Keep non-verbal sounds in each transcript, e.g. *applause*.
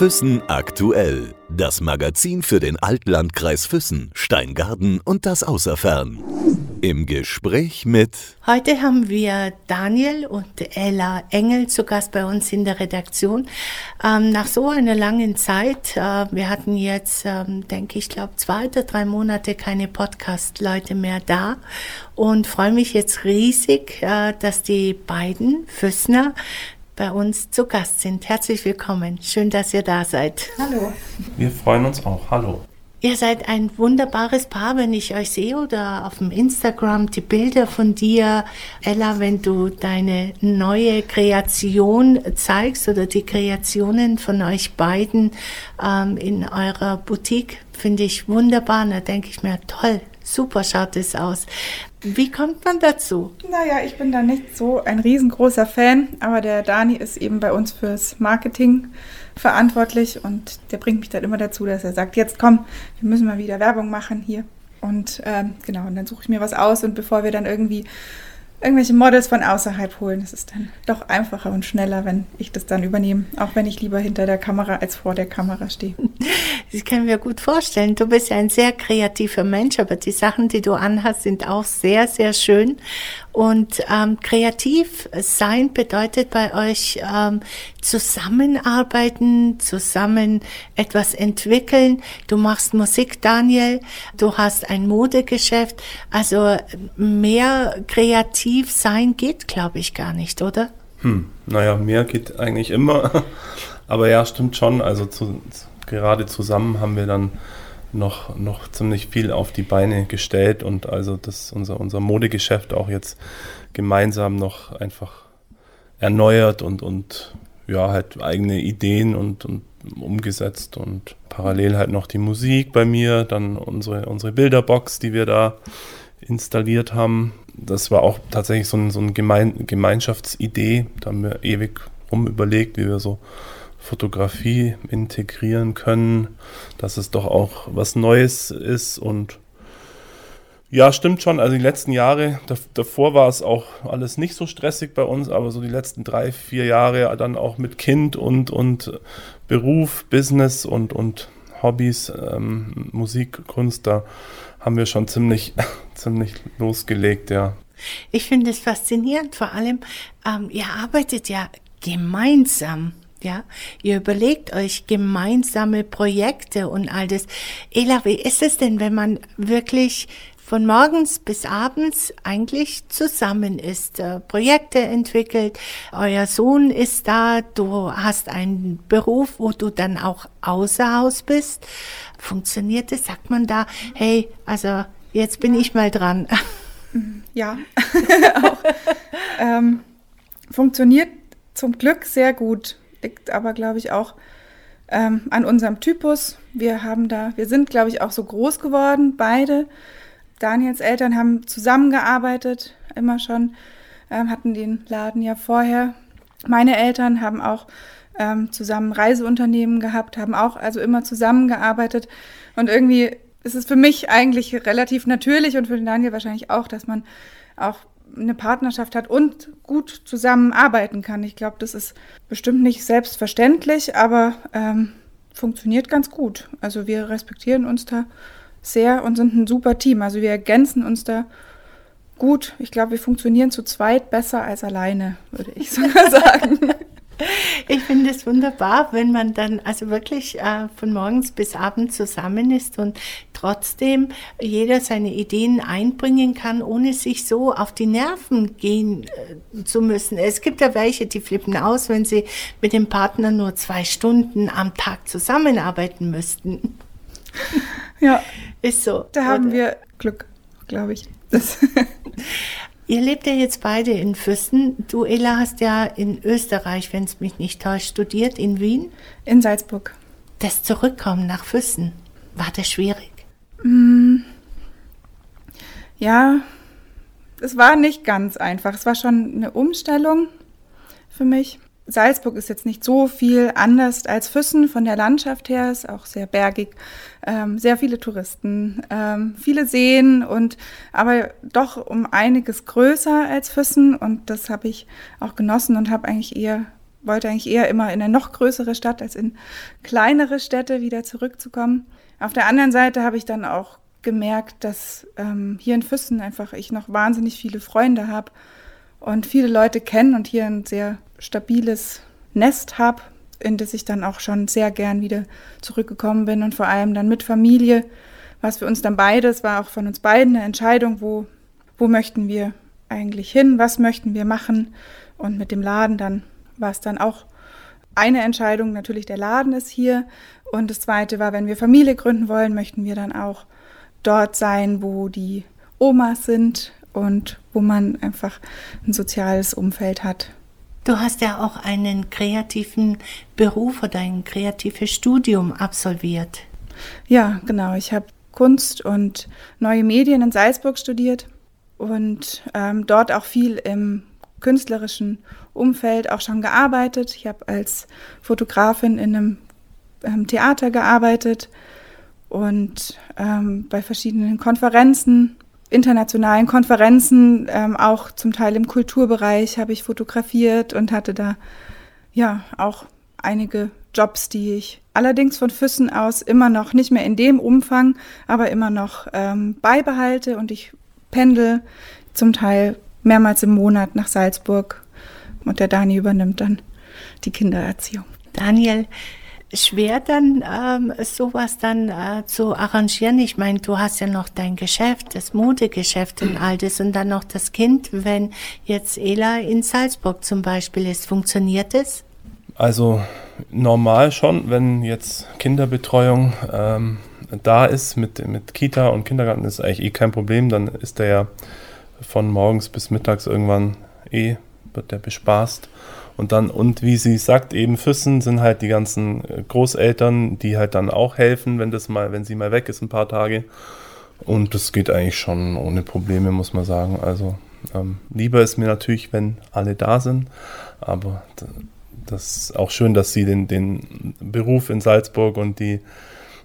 Füssen aktuell. Das Magazin für den Altlandkreis Füssen, Steingarten und das Außerfern. Im Gespräch mit. Heute haben wir Daniel und Ella Engel zu Gast bei uns in der Redaktion. Ähm, nach so einer langen Zeit, äh, wir hatten jetzt, ähm, denke ich, glaube zwei oder drei Monate keine Podcast-Leute mehr da und freue mich jetzt riesig, äh, dass die beiden Füssner bei uns zu Gast sind. Herzlich willkommen. Schön, dass ihr da seid. Hallo. Wir freuen uns auch. Hallo. Ihr seid ein wunderbares Paar, wenn ich euch sehe oder auf dem Instagram die Bilder von dir, Ella, wenn du deine neue Kreation zeigst oder die Kreationen von euch beiden ähm, in eurer Boutique, finde ich wunderbar. Da denke ich mir, toll, super schaut es aus. Wie kommt man dazu? Naja, ich bin da nicht so ein riesengroßer Fan, aber der Dani ist eben bei uns fürs Marketing verantwortlich und der bringt mich dann immer dazu, dass er sagt, jetzt komm, wir müssen mal wieder Werbung machen hier. Und ähm, genau, und dann suche ich mir was aus und bevor wir dann irgendwie irgendwelche Models von außerhalb holen. Es ist dann doch einfacher und schneller, wenn ich das dann übernehme, auch wenn ich lieber hinter der Kamera als vor der Kamera stehe. *laughs* Das können wir gut vorstellen. Du bist ja ein sehr kreativer Mensch, aber die Sachen, die du anhast, sind auch sehr, sehr schön. Und ähm, kreativ sein bedeutet bei euch ähm, zusammenarbeiten, zusammen etwas entwickeln. Du machst Musik, Daniel. Du hast ein Modegeschäft. Also mehr kreativ sein geht, glaube ich, gar nicht, oder? Hm, naja, mehr geht eigentlich immer. *laughs* Aber ja, stimmt schon. Also zu, gerade zusammen haben wir dann noch, noch ziemlich viel auf die Beine gestellt und also das unser, unser Modegeschäft auch jetzt gemeinsam noch einfach erneuert und, und ja, halt eigene Ideen und, und umgesetzt und parallel halt noch die Musik bei mir, dann unsere, unsere Bilderbox, die wir da installiert haben. Das war auch tatsächlich so, ein, so eine Gemein Gemeinschaftsidee. Da haben wir ewig rum überlegt, wie wir so Fotografie integrieren können, dass es doch auch was Neues ist und ja, stimmt schon. Also die letzten Jahre, davor war es auch alles nicht so stressig bei uns, aber so die letzten drei, vier Jahre dann auch mit Kind und, und Beruf, Business und, und Hobbys, ähm, Musik, Kunst, da haben wir schon ziemlich, *laughs* ziemlich losgelegt, ja. Ich finde es faszinierend, vor allem, ähm, ihr arbeitet ja gemeinsam. Ja, ihr überlegt euch gemeinsame Projekte und all das. Ela, wie ist es denn, wenn man wirklich von morgens bis abends eigentlich zusammen ist, äh, Projekte entwickelt, euer Sohn ist da, du hast einen Beruf, wo du dann auch außer Haus bist. Funktioniert es? Sagt man da, hey, also jetzt bin ich mal dran. *laughs* Ja, *laughs* auch. Ähm, funktioniert zum Glück sehr gut liegt aber, glaube ich, auch ähm, an unserem Typus. Wir haben da, wir sind, glaube ich, auch so groß geworden, beide. Daniels Eltern haben zusammengearbeitet, immer schon, ähm, hatten den Laden ja vorher. Meine Eltern haben auch ähm, zusammen Reiseunternehmen gehabt, haben auch also immer zusammengearbeitet. Und irgendwie ist es für mich eigentlich relativ natürlich und für Daniel wahrscheinlich auch, dass man auch eine Partnerschaft hat und gut zusammenarbeiten kann. Ich glaube, das ist bestimmt nicht selbstverständlich, aber ähm, funktioniert ganz gut. Also wir respektieren uns da sehr und sind ein super Team. Also wir ergänzen uns da gut. Ich glaube, wir funktionieren zu zweit besser als alleine, würde ich *laughs* sogar sagen. Ich finde es wunderbar, wenn man dann also wirklich äh, von morgens bis abends zusammen ist und trotzdem jeder seine Ideen einbringen kann, ohne sich so auf die Nerven gehen äh, zu müssen. Es gibt ja welche, die flippen aus, wenn sie mit dem Partner nur zwei Stunden am Tag zusammenarbeiten müssten. Ja, ist so. Da haben oder? wir Glück, glaube ich. *laughs* Ihr lebt ja jetzt beide in Füssen. Du, Ella, hast ja in Österreich, wenn es mich nicht täuscht, studiert, in Wien? In Salzburg. Das Zurückkommen nach Füssen, war das schwierig? Mm, ja, es war nicht ganz einfach. Es war schon eine Umstellung für mich. Salzburg ist jetzt nicht so viel anders als Füssen von der Landschaft her, ist auch sehr bergig, ähm, sehr viele Touristen, ähm, viele Seen und aber doch um einiges größer als Füssen und das habe ich auch genossen und habe eigentlich eher wollte eigentlich eher immer in eine noch größere Stadt als in kleinere Städte wieder zurückzukommen. Auf der anderen Seite habe ich dann auch gemerkt, dass ähm, hier in Füssen einfach ich noch wahnsinnig viele Freunde habe und viele Leute kennen und hier ein sehr stabiles Nest habe, in das ich dann auch schon sehr gern wieder zurückgekommen bin und vor allem dann mit Familie, was für uns dann beides war auch von uns beiden eine Entscheidung, wo, wo möchten wir eigentlich hin, was möchten wir machen? Und mit dem Laden dann war es dann auch eine Entscheidung, natürlich der Laden ist hier. Und das zweite war, wenn wir Familie gründen wollen, möchten wir dann auch dort sein, wo die Omas sind und wo man einfach ein soziales Umfeld hat. Du hast ja auch einen kreativen Beruf oder ein kreatives Studium absolviert. Ja, genau. Ich habe Kunst und neue Medien in Salzburg studiert und ähm, dort auch viel im künstlerischen Umfeld auch schon gearbeitet. Ich habe als Fotografin in einem ähm, Theater gearbeitet und ähm, bei verschiedenen Konferenzen, internationalen Konferenzen, ähm, auch zum Teil im Kulturbereich habe ich fotografiert und hatte da ja auch einige Jobs, die ich allerdings von Füssen aus immer noch nicht mehr in dem Umfang, aber immer noch ähm, beibehalte und ich pendel zum Teil mehrmals im Monat nach Salzburg und der Dani übernimmt dann die Kindererziehung. Daniel, schwer dann ähm, sowas dann äh, zu arrangieren. Ich meine, du hast ja noch dein Geschäft, das Modegeschäft und all das und dann noch das Kind. Wenn jetzt Ela in Salzburg zum Beispiel ist, funktioniert es? Also normal schon, wenn jetzt Kinderbetreuung ähm, da ist mit, mit Kita und Kindergarten ist eigentlich eh kein Problem, dann ist der ja von morgens bis mittags irgendwann eh, wird der bespaßt. Und dann, und wie sie sagt, eben Füssen sind halt die ganzen äh, Großeltern, die halt dann auch helfen, wenn das mal, wenn sie mal weg ist, ein paar Tage. Und das geht eigentlich schon ohne Probleme, muss man sagen. Also ähm, lieber ist mir natürlich, wenn alle da sind, aber das ist auch schön, dass sie den, den Beruf in Salzburg und die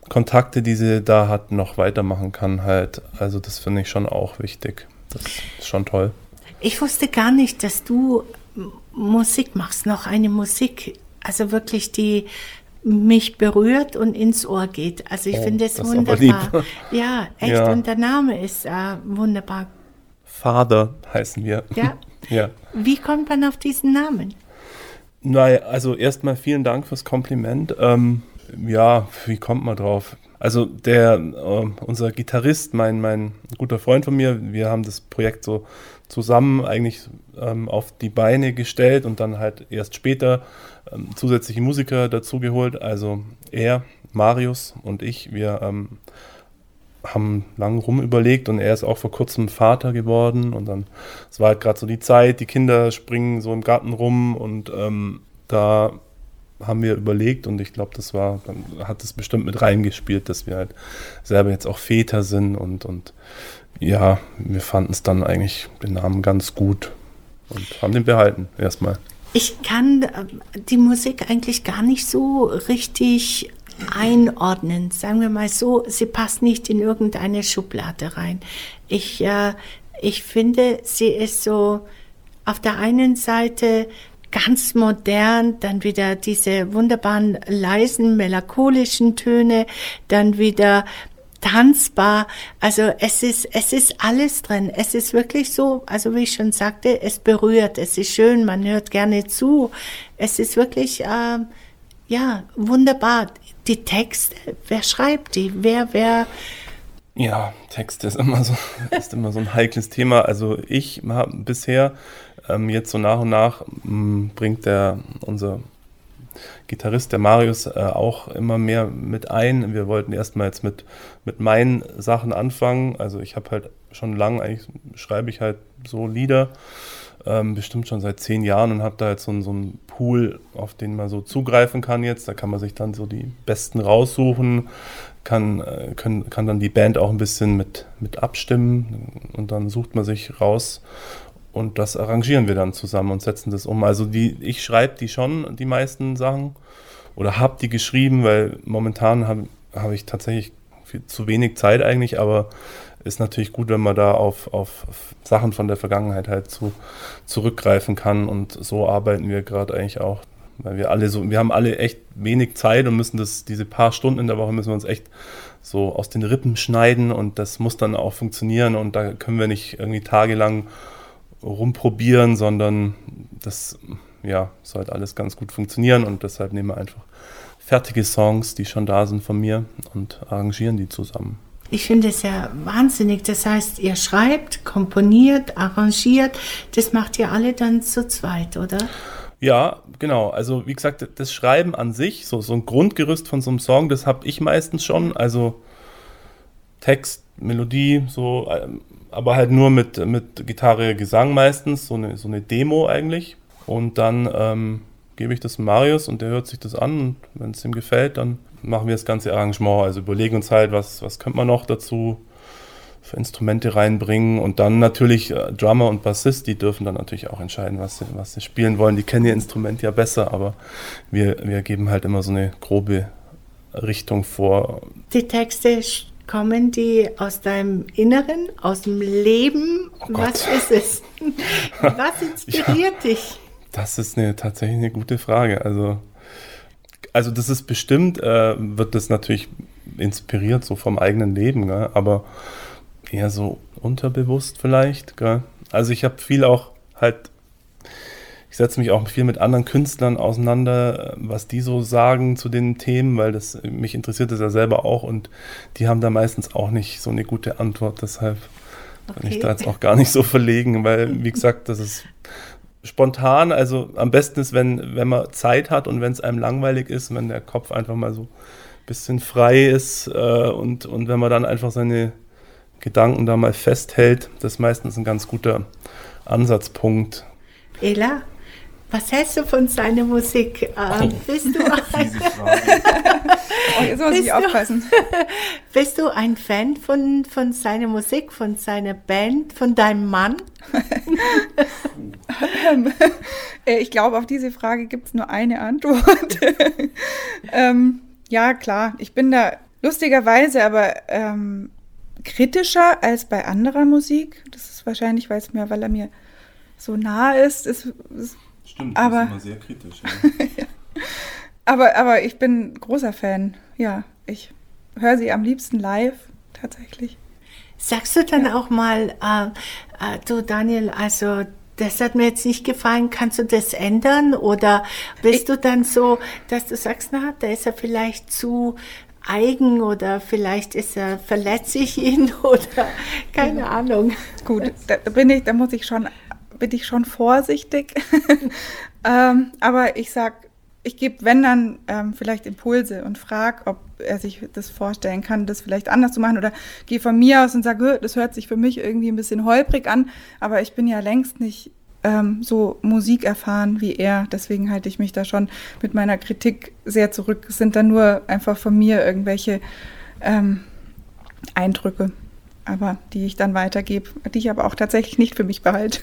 Kontakte, die sie da hat, noch weitermachen kann halt. Also das finde ich schon auch wichtig. Das ist schon toll. Ich wusste gar nicht, dass du Musik machst, noch eine Musik, also wirklich die mich berührt und ins Ohr geht. Also ich oh, finde es wunderbar. *laughs* Ja, echt. Ja. Und der Name ist äh, wunderbar. Vater heißen wir. Ja. *laughs* ja. Wie kommt man auf diesen Namen? Naja, also erstmal vielen Dank fürs Kompliment. Ähm, ja, wie kommt man drauf? Also der, äh, unser Gitarrist, mein, mein guter Freund von mir, wir haben das Projekt so zusammen eigentlich ähm, auf die Beine gestellt und dann halt erst später ähm, zusätzliche Musiker dazugeholt. Also er, Marius und ich, wir ähm, haben lang rum überlegt und er ist auch vor kurzem Vater geworden und dann, es war halt gerade so die Zeit, die Kinder springen so im Garten rum und ähm, da haben wir überlegt und ich glaube, das war, dann hat es bestimmt mit reingespielt, dass wir halt selber jetzt auch Väter sind und, und ja, wir fanden es dann eigentlich den Namen ganz gut und haben den behalten erstmal. Ich kann äh, die Musik eigentlich gar nicht so richtig einordnen. Sagen wir mal so, sie passt nicht in irgendeine Schublade rein. Ich, äh, ich finde, sie ist so auf der einen Seite ganz modern, dann wieder diese wunderbaren leisen, melancholischen Töne, dann wieder tanzbar. Also es ist, es ist alles drin. Es ist wirklich so, also wie ich schon sagte, es berührt, es ist schön, man hört gerne zu. Es ist wirklich, äh, ja, wunderbar. Die Texte, wer schreibt die? Wer, wer? Ja, Text ist immer so, *laughs* ist immer so ein heikles Thema. Also ich habe bisher ähm, jetzt so nach und nach mh, bringt der unser Gitarrist, der Marius, äh, auch immer mehr mit ein. Wir wollten erstmal jetzt mit, mit meinen Sachen anfangen. Also ich habe halt schon lange, eigentlich schreibe ich halt so Lieder, ähm, bestimmt schon seit zehn Jahren und habe da jetzt so, so einen Pool, auf den man so zugreifen kann jetzt. Da kann man sich dann so die besten raussuchen, kann, äh, können, kann dann die Band auch ein bisschen mit, mit abstimmen und dann sucht man sich raus und das arrangieren wir dann zusammen und setzen das um. Also die, ich schreibe die schon, die meisten Sachen, oder habe die geschrieben, weil momentan habe hab ich tatsächlich viel, zu wenig Zeit eigentlich, aber ist natürlich gut, wenn man da auf, auf Sachen von der Vergangenheit halt zu, zurückgreifen kann. Und so arbeiten wir gerade eigentlich auch weil wir alle so, wir haben alle echt wenig Zeit und müssen das, diese paar Stunden in der Woche müssen wir uns echt so aus den Rippen schneiden. Und das muss dann auch funktionieren. Und da können wir nicht irgendwie tagelang rumprobieren, sondern das ja, sollte alles ganz gut funktionieren und deshalb nehmen wir einfach fertige Songs, die schon da sind von mir und arrangieren die zusammen. Ich finde es ja wahnsinnig. Das heißt, ihr schreibt, komponiert, arrangiert. Das macht ihr alle dann zu zweit, oder? Ja, genau. Also wie gesagt, das Schreiben an sich, so, so ein Grundgerüst von so einem Song, das habe ich meistens schon. Also Text, Melodie, so, ähm, aber halt nur mit, mit Gitarre, Gesang meistens, so eine, so eine Demo eigentlich. Und dann ähm, gebe ich das Marius und der hört sich das an und wenn es ihm gefällt, dann machen wir das ganze Arrangement. Also überlegen uns halt, was, was könnte man noch dazu für Instrumente reinbringen und dann natürlich äh, Drummer und Bassist, die dürfen dann natürlich auch entscheiden, was sie, was sie spielen wollen. Die kennen ihr Instrument ja besser, aber wir, wir geben halt immer so eine grobe Richtung vor. Die Texte kommen die aus deinem Inneren, aus dem Leben? Oh was ist es? *laughs* Was inspiriert ja. dich? Das ist eine, tatsächlich eine gute Frage. Also, also das ist bestimmt, äh, wird das natürlich inspiriert so vom eigenen Leben, gell? aber eher so unterbewusst vielleicht. Gell? Also ich habe viel auch halt, ich setze mich auch viel mit anderen Künstlern auseinander, was die so sagen zu den Themen, weil das mich interessiert das ja selber auch und die haben da meistens auch nicht so eine gute Antwort. Deshalb okay. bin ich da jetzt auch gar nicht so verlegen, weil wie gesagt, das ist spontan, also am besten ist, wenn, wenn man Zeit hat und wenn es einem langweilig ist, wenn der Kopf einfach mal so ein bisschen frei ist äh, und, und wenn man dann einfach seine Gedanken da mal festhält, das ist meistens ein ganz guter Ansatzpunkt. Ela, was hältst du von seiner Musik? Ähm, oh, bist du *laughs* ein, oh, *laughs* bist du ein Fan von, von seiner Musik, von seiner Band, von deinem Mann? *laughs* Ähm, äh, ich glaube, auf diese Frage gibt es nur eine Antwort. ähm, ja, klar, ich bin da lustigerweise aber ähm, kritischer als bei anderer Musik. Das ist wahrscheinlich, weil es mir, weil er mir so nah ist. ist, ist Stimmt, aber, ist immer sehr kritisch. Ja. *laughs* ja. Aber, aber ich bin großer Fan. Ja, ich höre sie am liebsten live, tatsächlich. Sagst du dann ja. auch mal, äh, äh, du Daniel, also das hat mir jetzt nicht gefallen, kannst du das ändern? Oder bist ich, du dann so, dass du sagst, na, da ist er vielleicht zu eigen oder vielleicht ist er, verletze ich ihn *laughs* oder keine ja. Ahnung. Gut, da bin ich, da muss ich schon, bin ich schon vorsichtig. *laughs* ähm, aber ich sag, ich gebe, wenn dann, ähm, vielleicht Impulse und frage, ob er sich das vorstellen kann, das vielleicht anders zu machen oder gehe von mir aus und sage, das hört sich für mich irgendwie ein bisschen holprig an, aber ich bin ja längst nicht ähm, so Musik erfahren wie er. Deswegen halte ich mich da schon mit meiner Kritik sehr zurück. Es sind dann nur einfach von mir irgendwelche ähm, Eindrücke, aber die ich dann weitergebe, die ich aber auch tatsächlich nicht für mich behalte.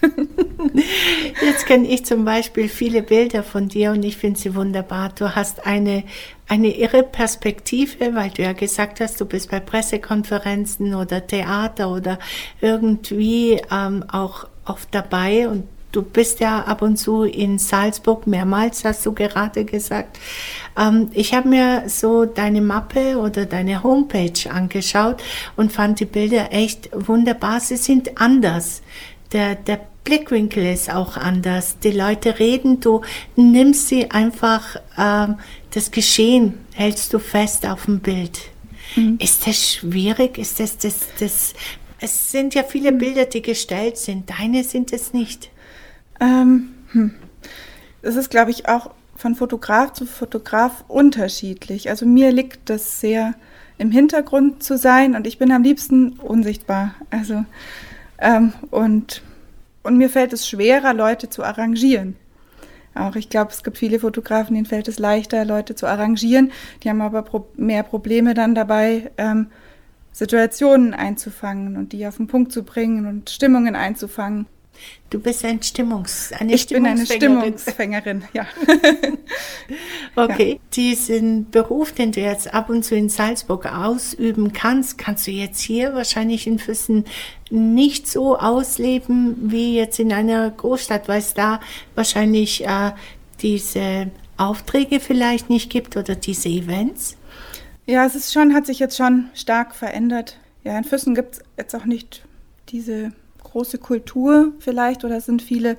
*laughs* Jetzt kenne ich zum Beispiel viele Bilder von dir und ich finde sie wunderbar. Du hast eine, eine irre Perspektive, weil du ja gesagt hast, du bist bei Pressekonferenzen oder Theater oder irgendwie ähm, auch oft dabei und du bist ja ab und zu in Salzburg, mehrmals hast du gerade gesagt. Ähm, ich habe mir so deine Mappe oder deine Homepage angeschaut und fand die Bilder echt wunderbar. Sie sind anders. Der, der Blickwinkel ist auch anders. Die Leute reden, du nimmst sie einfach, ähm, das Geschehen hältst du fest auf dem Bild. Mhm. Ist das schwierig? Ist das, das, das, es sind ja viele Bilder, die gestellt sind. Deine sind es nicht. Ähm, hm. Ist, glaube ich, auch von Fotograf zu Fotograf unterschiedlich. Also mir liegt das sehr im Hintergrund zu sein und ich bin am liebsten unsichtbar. Also ähm, und, und mir fällt es schwerer, Leute zu arrangieren. Auch ich glaube, es gibt viele Fotografen, denen fällt es leichter, Leute zu arrangieren. Die haben aber pro mehr Probleme dann dabei, ähm, Situationen einzufangen und die auf den Punkt zu bringen und Stimmungen einzufangen. Du bist ein Stimmungs, eine ich bin eine Stimmungsfängerin, ja. *laughs* okay, ja. diesen Beruf, den du jetzt ab und zu in Salzburg ausüben kannst, kannst du jetzt hier wahrscheinlich in Füssen nicht so ausleben wie jetzt in einer Großstadt, weil es da wahrscheinlich äh, diese Aufträge vielleicht nicht gibt oder diese Events? Ja, es ist schon, hat sich jetzt schon stark verändert. Ja, in Füssen gibt es jetzt auch nicht diese große Kultur vielleicht oder sind viele,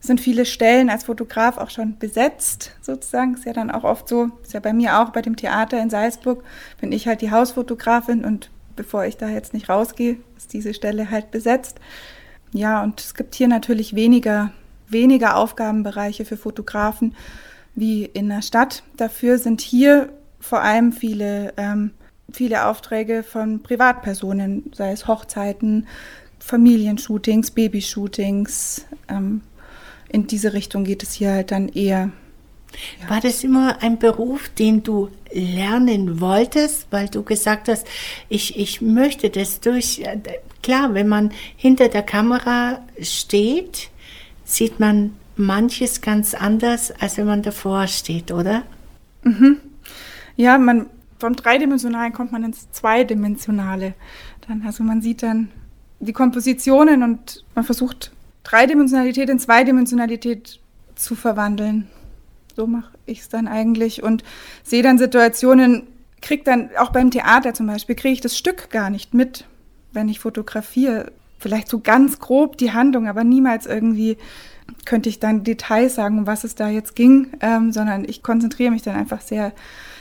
sind viele Stellen als Fotograf auch schon besetzt, sozusagen. Ist ja dann auch oft so, ist ja bei mir auch bei dem Theater in Salzburg, bin ich halt die Hausfotografin und bevor ich da jetzt nicht rausgehe, ist diese Stelle halt besetzt. Ja, und es gibt hier natürlich weniger, weniger Aufgabenbereiche für Fotografen wie in der Stadt. Dafür sind hier vor allem viele, ähm, viele Aufträge von Privatpersonen, sei es Hochzeiten, Familienshootings, Babyshootings. Ähm, in diese Richtung geht es hier halt dann eher. Ja. War das immer ein Beruf, den du lernen wolltest, weil du gesagt hast, ich, ich möchte das durch. Äh, klar, wenn man hinter der Kamera steht, sieht man manches ganz anders, als wenn man davor steht, oder? Mhm. Ja, man, vom Dreidimensionalen kommt man ins Zweidimensionale. Dann, also man sieht dann die Kompositionen und man versucht Dreidimensionalität in Zweidimensionalität zu verwandeln. So mache ich es dann eigentlich und sehe dann Situationen, kriege dann auch beim Theater zum Beispiel, kriege ich das Stück gar nicht mit, wenn ich fotografiere. Vielleicht so ganz grob die Handlung, aber niemals irgendwie könnte ich dann Details sagen, um was es da jetzt ging, ähm, sondern ich konzentriere mich dann einfach sehr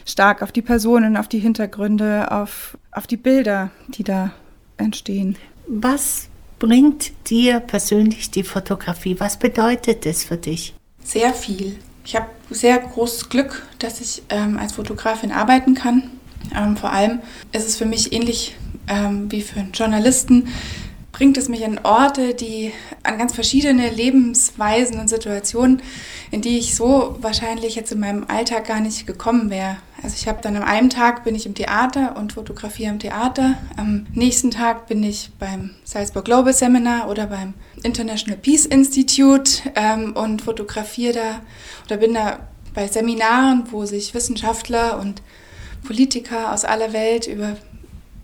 stark auf die Personen, auf die Hintergründe, auf, auf die Bilder, die da entstehen. Was bringt dir persönlich die Fotografie? Was bedeutet es für dich? Sehr viel. Ich habe sehr großes Glück, dass ich ähm, als Fotografin arbeiten kann. Ähm, vor allem ist es für mich ähnlich ähm, wie für einen Journalisten, bringt es mich an Orte, die an ganz verschiedene Lebensweisen und Situationen, in die ich so wahrscheinlich jetzt in meinem Alltag gar nicht gekommen wäre. Also ich habe dann am einen Tag bin ich im Theater und fotografiere im Theater. Am nächsten Tag bin ich beim Salzburg Global Seminar oder beim International Peace Institute ähm, und fotografiere da oder bin da bei Seminaren, wo sich Wissenschaftler und Politiker aus aller Welt über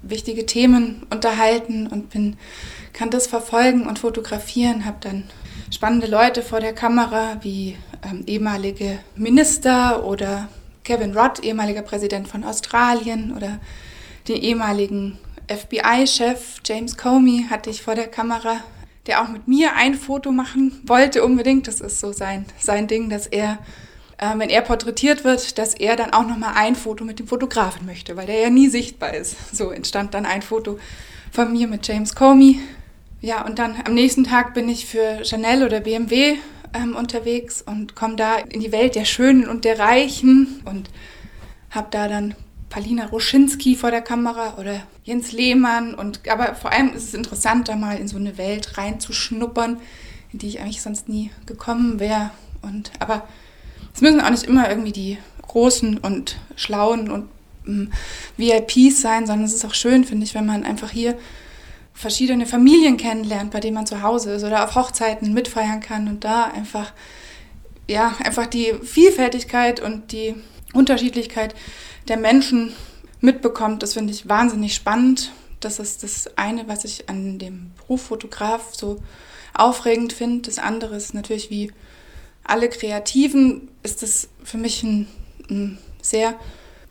wichtige Themen unterhalten und bin kann das verfolgen und fotografieren, habe dann spannende Leute vor der Kamera wie ähm, ehemalige Minister oder Kevin Rudd, ehemaliger Präsident von Australien oder den ehemaligen FBI-Chef James Comey hatte ich vor der Kamera, der auch mit mir ein Foto machen wollte unbedingt. Das ist so sein, sein Ding, dass er, äh, wenn er porträtiert wird, dass er dann auch nochmal ein Foto mit dem Fotografen möchte, weil der ja nie sichtbar ist. So entstand dann ein Foto von mir mit James Comey ja, und dann am nächsten Tag bin ich für Chanel oder BMW ähm, unterwegs und komme da in die Welt der Schönen und der Reichen und habe da dann Palina Roschinski vor der Kamera oder Jens Lehmann. Und, aber vor allem ist es interessant, da mal in so eine Welt reinzuschnuppern, in die ich eigentlich sonst nie gekommen wäre. Aber es müssen auch nicht immer irgendwie die großen und schlauen und ähm, VIPs sein, sondern es ist auch schön, finde ich, wenn man einfach hier verschiedene Familien kennenlernt, bei denen man zu Hause ist oder auf Hochzeiten mitfeiern kann und da einfach, ja, einfach die Vielfältigkeit und die Unterschiedlichkeit der Menschen mitbekommt. Das finde ich wahnsinnig spannend. Das ist das eine, was ich an dem Beruf Fotograf so aufregend finde. Das andere ist natürlich wie alle Kreativen, ist es für mich ein, ein sehr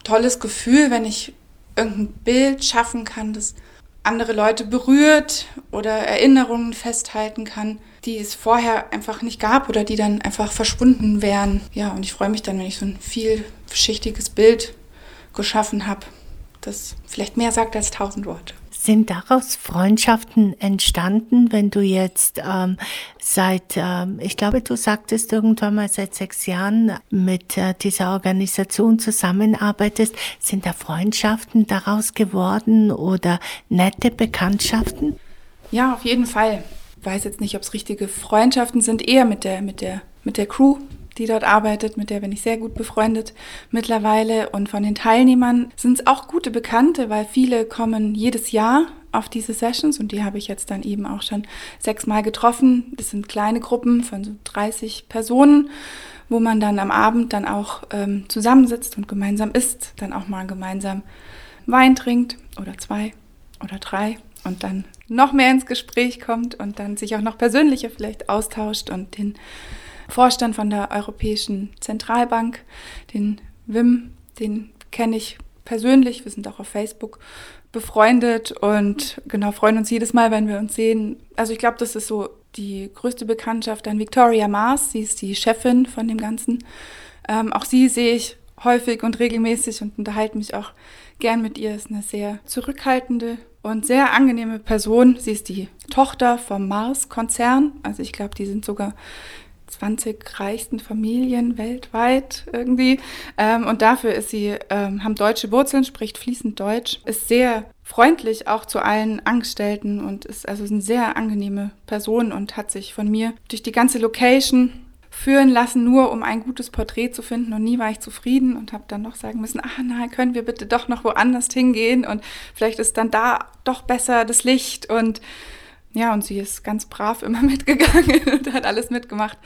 tolles Gefühl, wenn ich irgendein Bild schaffen kann, das andere Leute berührt oder Erinnerungen festhalten kann, die es vorher einfach nicht gab oder die dann einfach verschwunden wären. Ja, und ich freue mich dann, wenn ich so ein vielschichtiges Bild geschaffen habe, das vielleicht mehr sagt als tausend Worte. Sind daraus Freundschaften entstanden, wenn du jetzt ähm, seit, ähm, ich glaube, du sagtest irgendwann mal seit sechs Jahren mit äh, dieser Organisation zusammenarbeitest? Sind da Freundschaften daraus geworden oder nette Bekanntschaften? Ja, auf jeden Fall. Ich weiß jetzt nicht, ob es richtige Freundschaften sind, eher mit der, mit der, mit der Crew, die dort arbeitet, mit der bin ich sehr gut befreundet mittlerweile. Und von den Teilnehmern sind es auch gute Bekannte, weil viele kommen jedes Jahr auf diese Sessions und die habe ich jetzt dann eben auch schon sechsmal getroffen. Das sind kleine Gruppen von so 30 Personen, wo man dann am Abend dann auch ähm, zusammensitzt und gemeinsam isst, dann auch mal gemeinsam Wein trinkt oder zwei oder drei und dann noch mehr ins Gespräch kommt und dann sich auch noch persönlicher vielleicht austauscht und den Vorstand von der Europäischen Zentralbank, den Wim, den kenne ich persönlich, wir sind auch auf Facebook befreundet und genau freuen uns jedes Mal, wenn wir uns sehen. Also ich glaube, das ist so die größte Bekanntschaft an Victoria Mars. Sie ist die Chefin von dem Ganzen. Ähm, auch sie sehe ich häufig und regelmäßig und unterhalte mich auch gern mit ihr. Ist eine sehr zurückhaltende und sehr angenehme Person. Sie ist die Tochter vom Mars-Konzern. Also ich glaube, die sind sogar 20 reichsten Familien weltweit irgendwie. Ähm, und dafür ist sie, ähm, haben deutsche Wurzeln, spricht fließend Deutsch, ist sehr freundlich auch zu allen Angestellten und ist also eine sehr angenehme Person und hat sich von mir durch die ganze Location führen lassen, nur um ein gutes Porträt zu finden. Und nie war ich zufrieden und habe dann noch sagen müssen, ach nein, können wir bitte doch noch woanders hingehen und vielleicht ist dann da doch besser das Licht. Und ja, und sie ist ganz brav immer *laughs* mitgegangen und hat alles mitgemacht.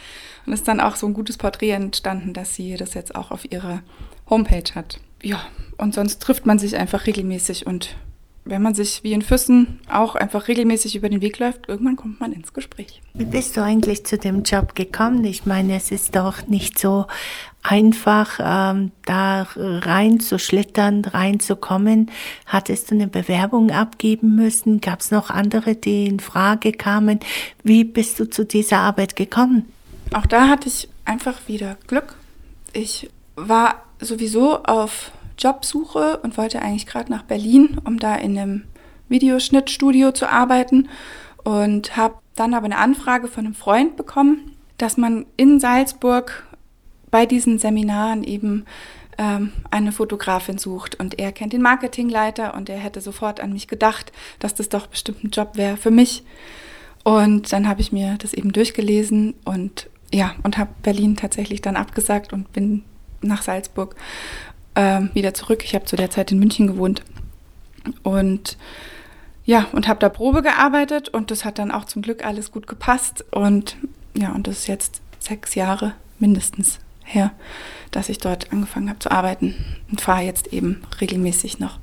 Und ist dann auch so ein gutes Porträt entstanden, dass sie das jetzt auch auf ihrer Homepage hat. Ja, und sonst trifft man sich einfach regelmäßig und wenn man sich wie in Füssen auch einfach regelmäßig über den Weg läuft, irgendwann kommt man ins Gespräch. Wie bist du eigentlich zu dem Job gekommen? Ich meine, es ist doch nicht so einfach, ähm, da reinzuschlittern, reinzukommen. Hattest du eine Bewerbung abgeben müssen? Gab es noch andere, die in Frage kamen? Wie bist du zu dieser Arbeit gekommen? Auch da hatte ich einfach wieder Glück. Ich war sowieso auf Jobsuche und wollte eigentlich gerade nach Berlin, um da in einem Videoschnittstudio zu arbeiten und habe dann aber eine Anfrage von einem Freund bekommen, dass man in Salzburg bei diesen Seminaren eben ähm, eine Fotografin sucht und er kennt den Marketingleiter und er hätte sofort an mich gedacht, dass das doch bestimmt ein Job wäre für mich. Und dann habe ich mir das eben durchgelesen und ja, und habe Berlin tatsächlich dann abgesagt und bin nach Salzburg ähm, wieder zurück. Ich habe zu der Zeit in München gewohnt und ja, und habe da Probe gearbeitet und das hat dann auch zum Glück alles gut gepasst und ja, und das ist jetzt sechs Jahre mindestens her, dass ich dort angefangen habe zu arbeiten und fahre jetzt eben regelmäßig noch,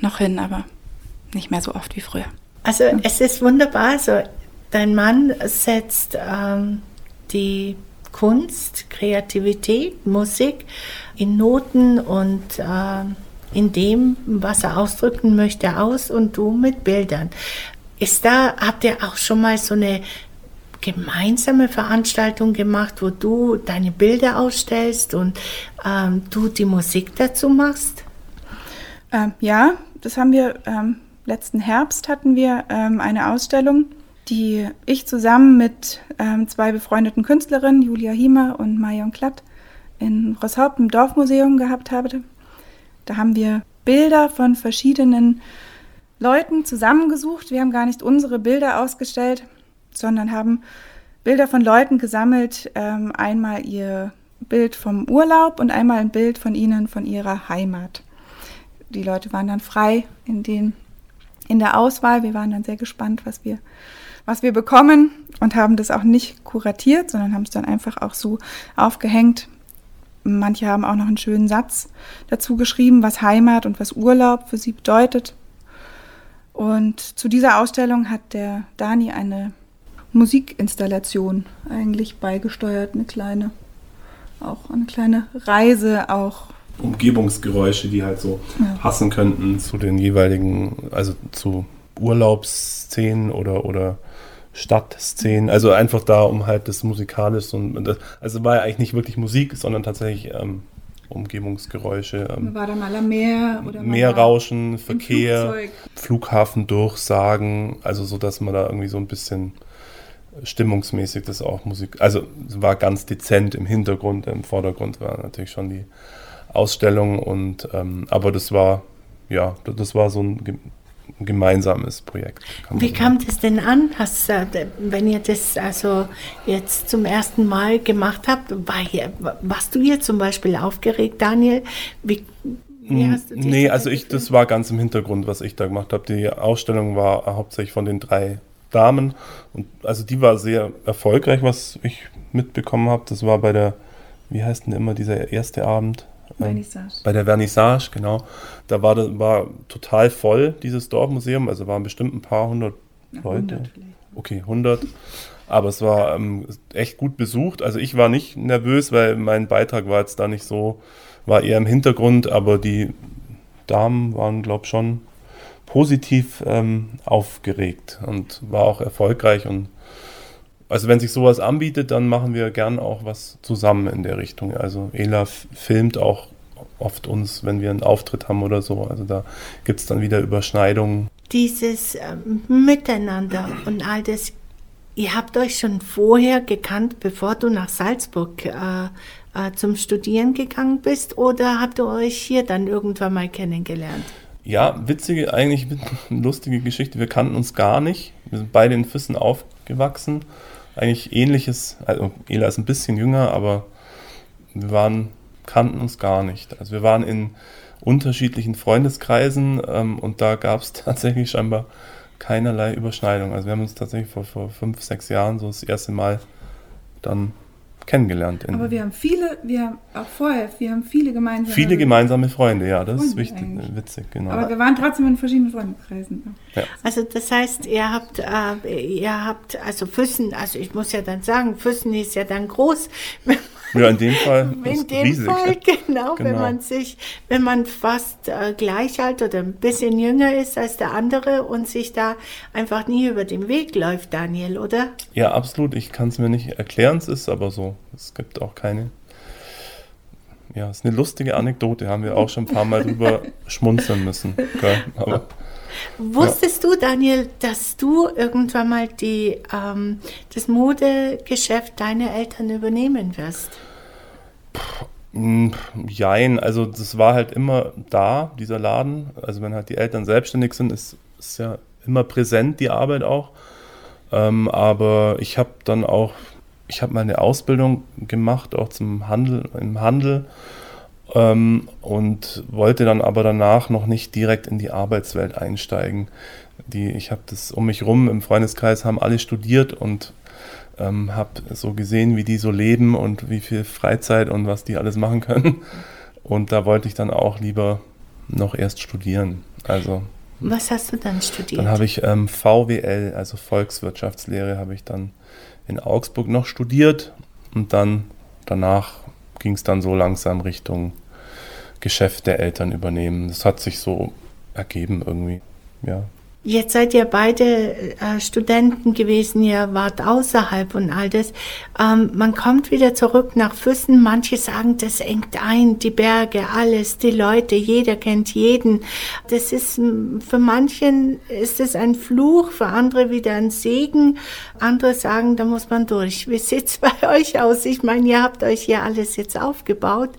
noch hin, aber nicht mehr so oft wie früher. Also es ist wunderbar, also dein Mann setzt ähm, die Kunst, Kreativität, Musik in Noten und äh, in dem, was er ausdrücken möchte, aus und du mit Bildern. Ist da, habt ihr auch schon mal so eine gemeinsame Veranstaltung gemacht, wo du deine Bilder ausstellst und ähm, du die Musik dazu machst? Ähm, ja, das haben wir ähm, letzten Herbst hatten wir ähm, eine Ausstellung die ich zusammen mit ähm, zwei befreundeten Künstlerinnen, Julia Hiemer und Marion Klatt, in Rosshaupt im Dorfmuseum gehabt habe. Da haben wir Bilder von verschiedenen Leuten zusammengesucht. Wir haben gar nicht unsere Bilder ausgestellt, sondern haben Bilder von Leuten gesammelt. Ähm, einmal ihr Bild vom Urlaub und einmal ein Bild von ihnen, von ihrer Heimat. Die Leute waren dann frei in, den, in der Auswahl. Wir waren dann sehr gespannt, was wir was wir bekommen und haben das auch nicht kuratiert, sondern haben es dann einfach auch so aufgehängt. Manche haben auch noch einen schönen Satz dazu geschrieben, was Heimat und was Urlaub für sie bedeutet. Und zu dieser Ausstellung hat der Dani eine Musikinstallation eigentlich beigesteuert, eine kleine, auch eine kleine Reise, auch Umgebungsgeräusche, die halt so ja. passen könnten zu den jeweiligen, also zu Urlaubsszenen oder, oder Stadtszenen. Also einfach da, um halt das Musikalische und das, also war ja eigentlich nicht wirklich Musik, sondern tatsächlich ähm, Umgebungsgeräusche. Ähm, war da mal am Meer oder Meerrauschen, Verkehr, Flughafen durchsagen, also so, dass man da irgendwie so ein bisschen stimmungsmäßig das auch Musik, also war ganz dezent im Hintergrund, im Vordergrund war natürlich schon die Ausstellung und ähm, aber das war ja, das war so ein ein gemeinsames Projekt. Wie kam das denn an, hast, wenn ihr das also jetzt zum ersten Mal gemacht habt? War hier, warst du hier zum Beispiel aufgeregt, Daniel? Wie, wie hast du nee, also ich, das war ganz im Hintergrund, was ich da gemacht habe. Die Ausstellung war hauptsächlich von den drei Damen und also die war sehr erfolgreich, was ich mitbekommen habe. Das war bei der, wie heißt denn immer dieser erste Abend? Ähm, Vernissage. bei der Vernissage, genau. Da war, war total voll, dieses Dorfmuseum. Also waren bestimmt ein paar hundert Leute. 100 okay, 100. Aber es war ähm, echt gut besucht. Also ich war nicht nervös, weil mein Beitrag war jetzt da nicht so, war eher im Hintergrund, aber die Damen waren, glaube ich, schon positiv ähm, aufgeregt und war auch erfolgreich. Und also wenn sich sowas anbietet, dann machen wir gern auch was zusammen in der Richtung. Also Ela filmt auch oft uns, wenn wir einen Auftritt haben oder so. Also da gibt es dann wieder Überschneidungen. Dieses äh, Miteinander und all das, ihr habt euch schon vorher gekannt, bevor du nach Salzburg äh, äh, zum Studieren gegangen bist oder habt ihr euch hier dann irgendwann mal kennengelernt? Ja, witzige, eigentlich *laughs* lustige Geschichte. Wir kannten uns gar nicht. Wir sind beide in Füssen aufgewachsen. Eigentlich ähnliches, also Ela ist ein bisschen jünger, aber wir waren, kannten uns gar nicht. Also wir waren in unterschiedlichen Freundeskreisen ähm, und da gab es *laughs* tatsächlich scheinbar keinerlei Überschneidung. Also wir haben uns tatsächlich vor, vor fünf, sechs Jahren so das erste Mal dann kennengelernt. Aber wir haben viele, wir haben auch vorher, wir haben viele gemeinsame Viele gemeinsame Freunde, ja, das Freunde ist wichtig, eigentlich. witzig, genau. Aber wir waren trotzdem in verschiedenen Freundeskreisen. Also das heißt, ihr habt, äh, ihr habt, also Füssen, also ich muss ja dann sagen, Füssen ist ja dann groß. *laughs* ja, in dem Fall In ist dem riesig. Fall, *laughs* genau, wenn Genau. man sich, wenn man fast äh, gleich alt oder ein bisschen jünger ist als der andere und sich da einfach nie über den Weg läuft, Daniel, oder? Ja, absolut. Ich kann es mir nicht erklären, es ist aber so. Es gibt auch keine. Ja, es ist eine lustige Anekdote, haben wir auch schon ein paar Mal drüber *laughs* schmunzeln müssen. Gell? Aber Wusstest du, Daniel, dass du irgendwann mal die, ähm, das Modegeschäft deiner Eltern übernehmen wirst? mh, jein, also das war halt immer da, dieser Laden. Also wenn halt die Eltern selbstständig sind, ist, ist ja immer präsent die Arbeit auch. Ähm, aber ich habe dann auch, ich habe meine Ausbildung gemacht, auch zum Handel, im Handel. Ähm, und wollte dann aber danach noch nicht direkt in die Arbeitswelt einsteigen. Die, ich habe das um mich rum im Freundeskreis haben alle studiert und ähm, habe so gesehen, wie die so leben und wie viel Freizeit und was die alles machen können. Und da wollte ich dann auch lieber noch erst studieren. Also Was hast du dann studiert? dann habe ich ähm, VWL, also Volkswirtschaftslehre, habe ich dann in Augsburg noch studiert und dann danach ging es dann so langsam Richtung Geschäft der Eltern übernehmen. Das hat sich so ergeben irgendwie, ja. Jetzt seid ihr beide äh, Studenten gewesen, ihr wart außerhalb und all das. Ähm, man kommt wieder zurück nach Füssen. Manche sagen, das engt ein, die Berge, alles, die Leute, jeder kennt jeden. Das ist für manchen ist es ein Fluch, für andere wieder ein Segen. Andere sagen, da muss man durch. Wie sieht's *laughs* bei euch aus? Ich meine, ihr habt euch ja alles jetzt aufgebaut.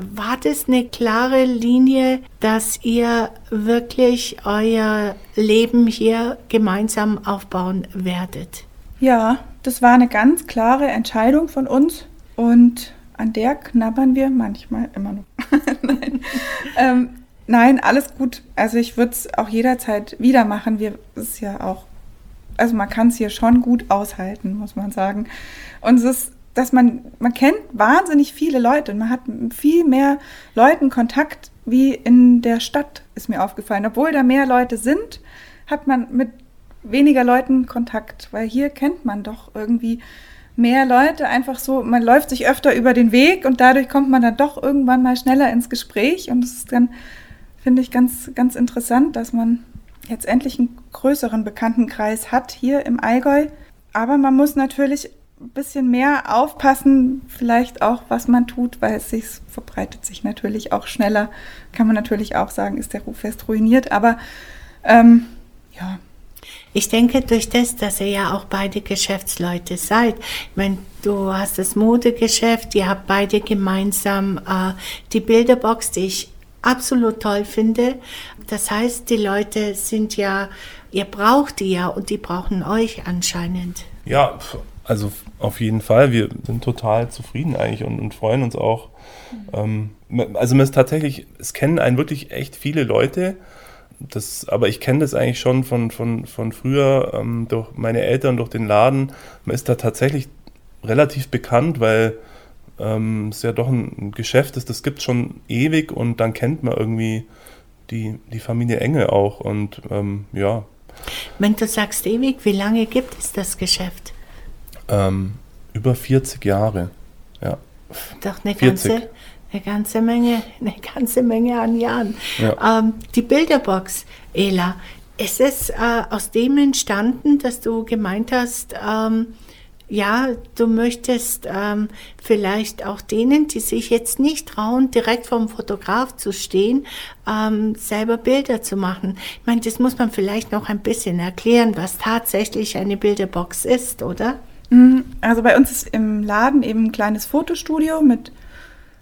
War das eine klare Linie, dass ihr wirklich euer Leben hier gemeinsam aufbauen werdet? Ja, das war eine ganz klare Entscheidung von uns und an der knabbern wir manchmal immer noch. *laughs* nein. Ähm, nein, alles gut. Also ich würde es auch jederzeit wieder machen. Wir ist ja auch, also man kann es hier schon gut aushalten, muss man sagen. Und es ist, dass man, man kennt wahnsinnig viele Leute und man hat viel mehr Leuten Kontakt wie in der Stadt, ist mir aufgefallen. Obwohl da mehr Leute sind, hat man mit weniger Leuten Kontakt, weil hier kennt man doch irgendwie mehr Leute einfach so, man läuft sich öfter über den Weg und dadurch kommt man dann doch irgendwann mal schneller ins Gespräch und das ist dann, finde ich, ganz, ganz interessant, dass man jetzt endlich einen größeren Bekanntenkreis hat hier im Allgäu. Aber man muss natürlich ein bisschen mehr aufpassen, vielleicht auch, was man tut, weil es sich verbreitet sich natürlich auch schneller. Kann man natürlich auch sagen, ist der Ruf fest ruiniert, aber ähm, ja, Ich denke, durch das, dass ihr ja auch beide Geschäftsleute seid, ich meine, du hast das Modegeschäft, ihr habt beide gemeinsam äh, die Bilderbox, die ich absolut toll finde. Das heißt, die Leute sind ja, ihr braucht die ja und die brauchen euch anscheinend. Ja, also auf jeden Fall. Wir sind total zufrieden eigentlich und, und freuen uns auch. Ähm, also man ist tatsächlich, es kennen einen wirklich echt viele Leute. Das, aber ich kenne das eigentlich schon von, von, von früher ähm, durch meine Eltern, durch den Laden. Man ist da tatsächlich relativ bekannt, weil ähm, es ja doch ein, Geschäft ist, das gibt schon ewig und dann kennt man irgendwie die, die Familie Engel auch. Und ähm, ja, Wenn du sagst ewig, wie lange gibt es das Geschäft? Ähm, über 40 Jahre. Ja. Doch eine 40. ganze, eine ganze Menge, eine ganze Menge an Jahren. Ja. Ähm, die Bilderbox, Ela, ist es äh, aus dem entstanden, dass du gemeint hast, ähm, ja, du möchtest ähm, vielleicht auch denen, die sich jetzt nicht trauen, direkt vom Fotograf zu stehen, ähm, selber Bilder zu machen. Ich meine, das muss man vielleicht noch ein bisschen erklären, was tatsächlich eine Bilderbox ist, oder? Mhm. Also bei uns ist im Laden eben ein kleines Fotostudio mit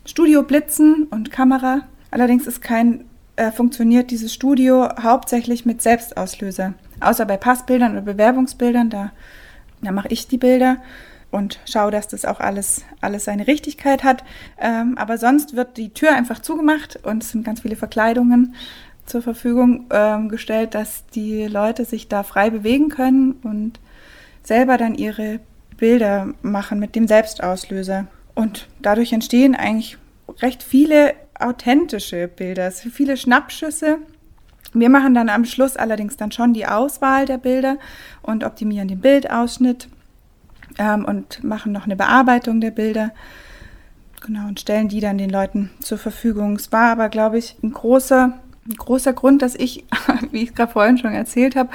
Studioblitzen und Kamera. Allerdings ist kein, äh, funktioniert dieses Studio hauptsächlich mit Selbstauslöser. Außer bei Passbildern oder Bewerbungsbildern, da, da mache ich die Bilder und schaue, dass das auch alles, alles seine Richtigkeit hat. Ähm, aber sonst wird die Tür einfach zugemacht und es sind ganz viele Verkleidungen zur Verfügung ähm, gestellt, dass die Leute sich da frei bewegen können und selber dann ihre Bilder machen mit dem Selbstauslöser. Und dadurch entstehen eigentlich recht viele authentische Bilder, viele Schnappschüsse. Wir machen dann am Schluss allerdings dann schon die Auswahl der Bilder und optimieren den Bildausschnitt ähm, und machen noch eine Bearbeitung der Bilder. Genau, und stellen die dann den Leuten zur Verfügung. Es war aber, glaube ich, ein großer, ein großer Grund, dass ich, *laughs* wie ich gerade vorhin schon erzählt habe,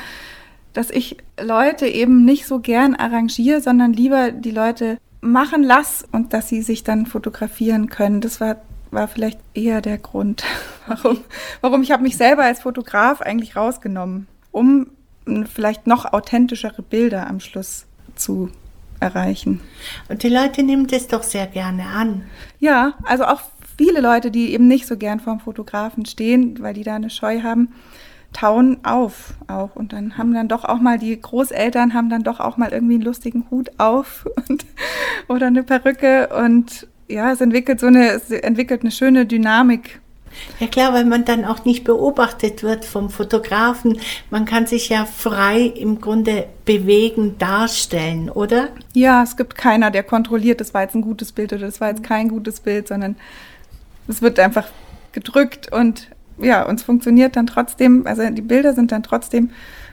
dass ich Leute eben nicht so gern arrangiere, sondern lieber die Leute machen lass und dass sie sich dann fotografieren können. Das war, war vielleicht eher der Grund, *laughs* warum, warum ich habe mich selber als Fotograf eigentlich rausgenommen, um vielleicht noch authentischere Bilder am Schluss zu erreichen. Und die Leute nehmen das doch sehr gerne an. Ja, also auch viele Leute, die eben nicht so gern vorm Fotografen stehen, weil die da eine Scheu haben, tauen auf auch. Und dann haben dann doch auch mal die Großeltern haben dann doch auch mal irgendwie einen lustigen Hut auf *laughs* und, oder eine Perücke. Und ja, es entwickelt so eine, es entwickelt eine schöne Dynamik. Ja klar, weil man dann auch nicht beobachtet wird vom Fotografen. Man kann sich ja frei im Grunde bewegen, darstellen, oder? Ja, es gibt keiner, der kontrolliert, das war jetzt ein gutes Bild oder das war jetzt kein gutes Bild, sondern es wird einfach gedrückt und ja, uns funktioniert dann trotzdem, also die Bilder sind dann trotzdem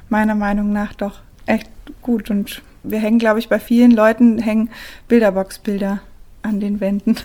meiner Meinung nach doch echt gut. Und wir hängen, glaube ich, bei vielen Leuten hängen Bilderbox-Bilder an den Wänden.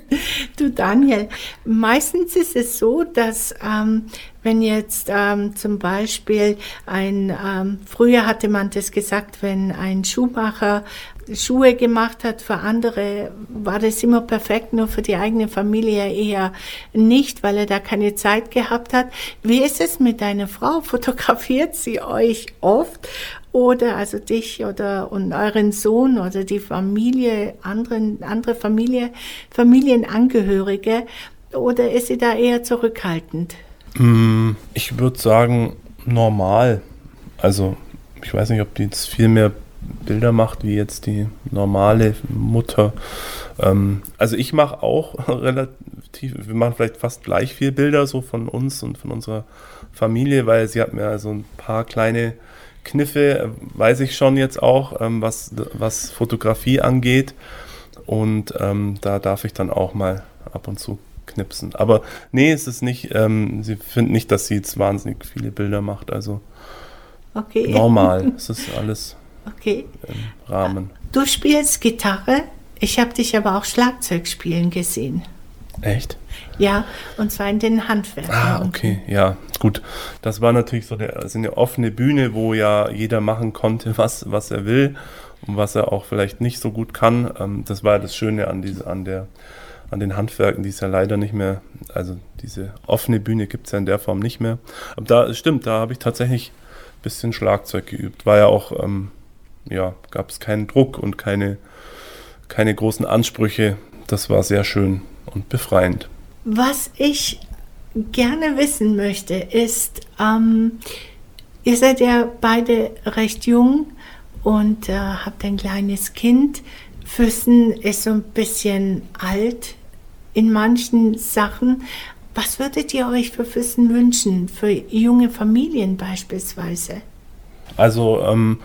*laughs* du Daniel, meistens ist es so, dass ähm, wenn jetzt ähm, zum Beispiel ein, ähm, früher hatte man das gesagt, wenn ein Schuhmacher Schuhe gemacht hat für andere, war das immer perfekt, nur für die eigene Familie eher nicht, weil er da keine Zeit gehabt hat. Wie ist es mit deiner Frau? Fotografiert sie euch oft oder also dich oder und euren Sohn oder die Familie, anderen, andere Familie, Familienangehörige oder ist sie da eher zurückhaltend? Mm, ich würde sagen, normal. Also, ich weiß nicht, ob die jetzt viel mehr Bilder macht wie jetzt die normale Mutter. Ähm, also, ich mache auch *laughs* relativ, wir machen vielleicht fast gleich viel Bilder so von uns und von unserer Familie, weil sie hat mir also ein paar kleine Kniffe, weiß ich schon jetzt auch, ähm, was, was Fotografie angeht. Und ähm, da darf ich dann auch mal ab und zu knipsen. Aber nee, es ist nicht, ähm, sie findet nicht, dass sie jetzt wahnsinnig viele Bilder macht. Also okay. normal. es ist alles okay. im Rahmen. Du spielst Gitarre. Ich habe dich aber auch Schlagzeug spielen gesehen. Echt? Ja, und zwar in den Handwerken. Ah, okay, ja, gut. Das war natürlich so der, also eine offene Bühne, wo ja jeder machen konnte, *laughs* was, was er will und was er auch vielleicht nicht so gut kann. Ähm, das war das Schöne an, diese, an, der, an den Handwerken, die es ja leider nicht mehr, also diese offene Bühne gibt es ja in der Form nicht mehr. Aber da stimmt, da habe ich tatsächlich ein bisschen Schlagzeug geübt. War ja auch, ähm, ja, gab es keinen Druck und keine, keine großen Ansprüche. Das war sehr schön und befreiend. Was ich gerne wissen möchte, ist, ähm, ihr seid ja beide recht jung und äh, habt ein kleines Kind. Füssen ist so ein bisschen alt in manchen Sachen. Was würdet ihr euch für Füssen wünschen, für junge Familien beispielsweise? Also ähm,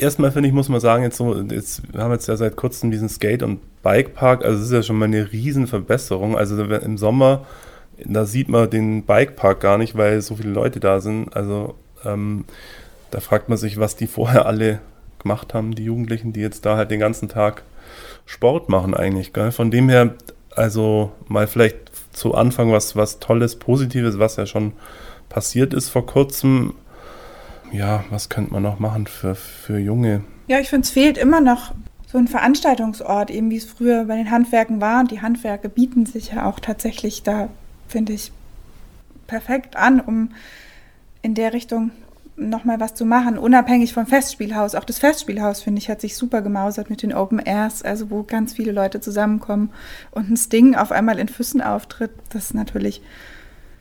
erstmal finde ich, muss man sagen, jetzt so, jetzt, wir haben jetzt ja seit kurzem diesen Skate- und Bikepark, also es ist ja schon mal eine Riesenverbesserung. Also im Sommer, da sieht man den Bikepark gar nicht, weil so viele Leute da sind. Also ähm, da fragt man sich, was die vorher alle gemacht haben, die Jugendlichen, die jetzt da halt den ganzen Tag Sport machen eigentlich. Gell? Von dem her, also mal vielleicht zu Anfang was, was Tolles, Positives, was ja schon passiert ist vor kurzem. Ja, was könnte man noch machen für, für Junge? Ja, ich finde, es fehlt immer noch so ein Veranstaltungsort, eben wie es früher bei den Handwerken war. Und die Handwerke bieten sich ja auch tatsächlich da, finde ich, perfekt an, um in der Richtung nochmal was zu machen, unabhängig vom Festspielhaus. Auch das Festspielhaus, finde ich, hat sich super gemausert mit den Open Airs, also wo ganz viele Leute zusammenkommen und ein Sting auf einmal in Füssen auftritt. Das ist natürlich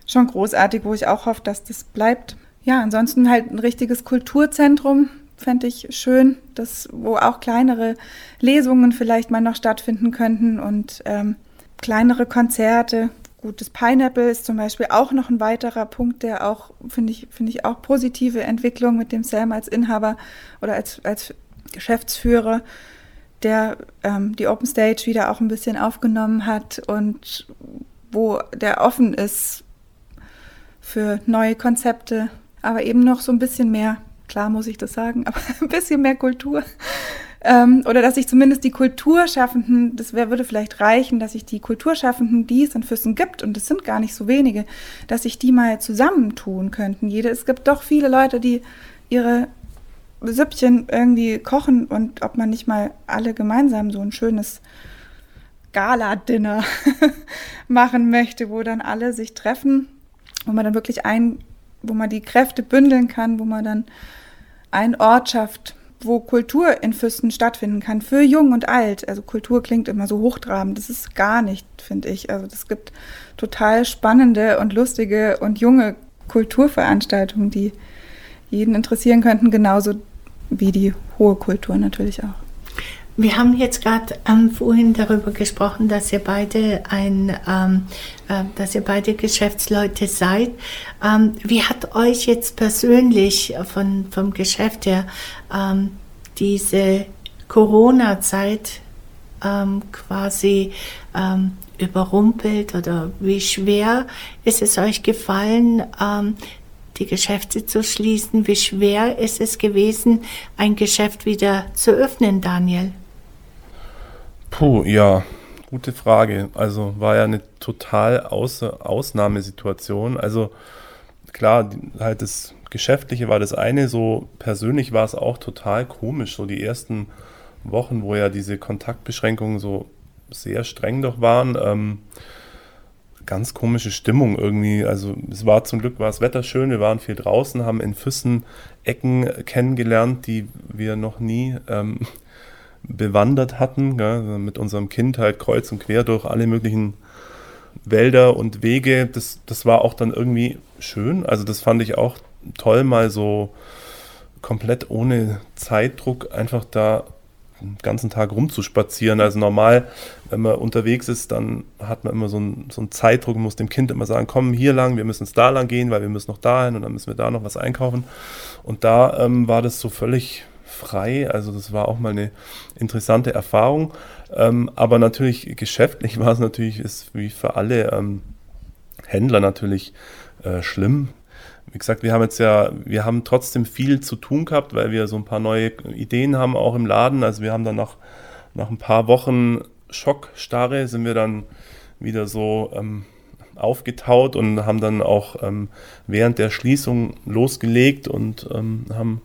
schon großartig, wo ich auch hoffe, dass das bleibt. Ja, ansonsten halt ein richtiges Kulturzentrum, fände ich schön, das, wo auch kleinere Lesungen vielleicht mal noch stattfinden könnten und ähm, kleinere Konzerte, Gut, das Pineapple ist zum Beispiel auch noch ein weiterer Punkt, der auch, finde ich, finde ich auch positive Entwicklung mit dem Sam als Inhaber oder als, als Geschäftsführer, der ähm, die Open Stage wieder auch ein bisschen aufgenommen hat und wo der offen ist für neue Konzepte, aber eben noch so ein bisschen mehr, klar muss ich das sagen, *laughs* aber ein bisschen mehr Kultur ähm, oder dass ich zumindest die Kulturschaffenden, das wär, würde vielleicht reichen, dass ich die Kulturschaffenden, die es in Füssen gibt, und es sind gar nicht so wenige, dass sich die mal zusammentun könnten. Jede, es gibt doch viele Leute, die ihre Süppchen irgendwie kochen und ob man nicht mal alle gemeinsam so ein schönes Gala-Dinner *laughs* machen möchte, wo dann alle sich treffen, wo man dann wirklich ein, wo man die Kräfte bündeln kann, wo man dann einen Ort schafft, wo Kultur in Fürsten stattfinden kann, für jung und alt. Also Kultur klingt immer so hochtrabend, das ist gar nicht, finde ich. Also es gibt total spannende und lustige und junge Kulturveranstaltungen, die jeden interessieren könnten, genauso wie die hohe Kultur natürlich auch. Wir haben jetzt gerade ähm, vorhin darüber gesprochen, dass ihr beide ein, ähm, äh, dass ihr beide Geschäftsleute seid. Ähm, wie hat euch jetzt persönlich von, vom Geschäft her ähm, diese Corona-Zeit ähm, quasi ähm, überrumpelt oder wie schwer ist es euch gefallen, die Geschäfte zu schließen? Wie schwer ist es gewesen, ein Geschäft wieder zu öffnen, Daniel? Puh, ja, gute Frage. Also war ja eine total Außer Ausnahmesituation. Also klar, halt das Geschäftliche war das eine, so persönlich war es auch total komisch. So die ersten Wochen, wo ja diese Kontaktbeschränkungen so sehr streng doch waren. Ähm, ganz komische Stimmung irgendwie. Also es war zum Glück war das Wetter schön, wir waren viel draußen, haben in Füssen Ecken kennengelernt, die wir noch nie ähm, bewandert hatten, gell, mit unserem Kind halt kreuz und quer durch alle möglichen Wälder und Wege. Das, das war auch dann irgendwie schön. Also das fand ich auch toll, mal so komplett ohne Zeitdruck einfach da den ganzen Tag rumzuspazieren. Also normal, wenn man unterwegs ist, dann hat man immer so einen, so einen Zeitdruck und muss dem Kind immer sagen, komm hier lang, wir müssen es da lang gehen, weil wir müssen noch dahin und dann müssen wir da noch was einkaufen. Und da ähm, war das so völlig frei. Also das war auch mal eine interessante Erfahrung. Ähm, aber natürlich geschäftlich *laughs* war es natürlich, ist wie für alle ähm, Händler natürlich äh, schlimm. Wie gesagt, wir haben jetzt ja, wir haben trotzdem viel zu tun gehabt, weil wir so ein paar neue Ideen haben, auch im Laden. Also wir haben dann nach, nach ein paar Wochen Schockstarre sind wir dann wieder so ähm, aufgetaut und haben dann auch ähm, während der Schließung losgelegt und ähm, haben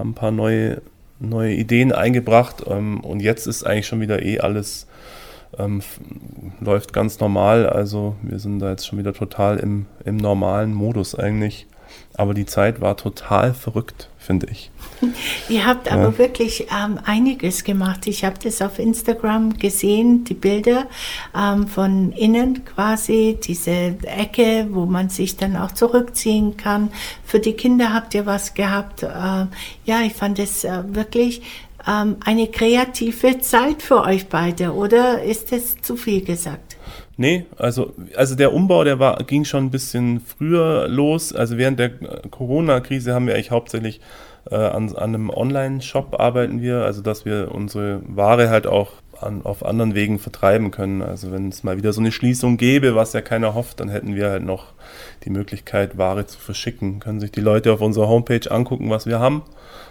haben ein paar neue, neue Ideen eingebracht ähm, und jetzt ist eigentlich schon wieder eh alles ähm, läuft ganz normal. Also wir sind da jetzt schon wieder total im, im normalen Modus eigentlich. Aber die Zeit war total verrückt, finde ich. *laughs* Ihr habt ja. aber wirklich ähm, einiges gemacht. Ich habe das auf Instagram gesehen, die Bilder ähm, von innen quasi, diese Ecke, wo man sich dann auch zurückziehen kann. Für die Kinder habt ihr was gehabt. Äh, ja, ich fand es äh, wirklich ähm, eine kreative Zeit für euch beide, oder ist das zu viel gesagt? Nee, also, also der Umbau, der war, ging schon ein bisschen früher los. Also während der Corona-Krise haben wir eigentlich hauptsächlich äh, an, an einem Online-Shop arbeiten wir, also dass wir unsere Ware halt auch an, auf anderen Wegen vertreiben können. Also wenn es mal wieder so eine Schließung gäbe, was ja keiner hofft, dann hätten wir halt noch die Möglichkeit, Ware zu verschicken. Können sich die Leute auf unserer Homepage angucken, was wir haben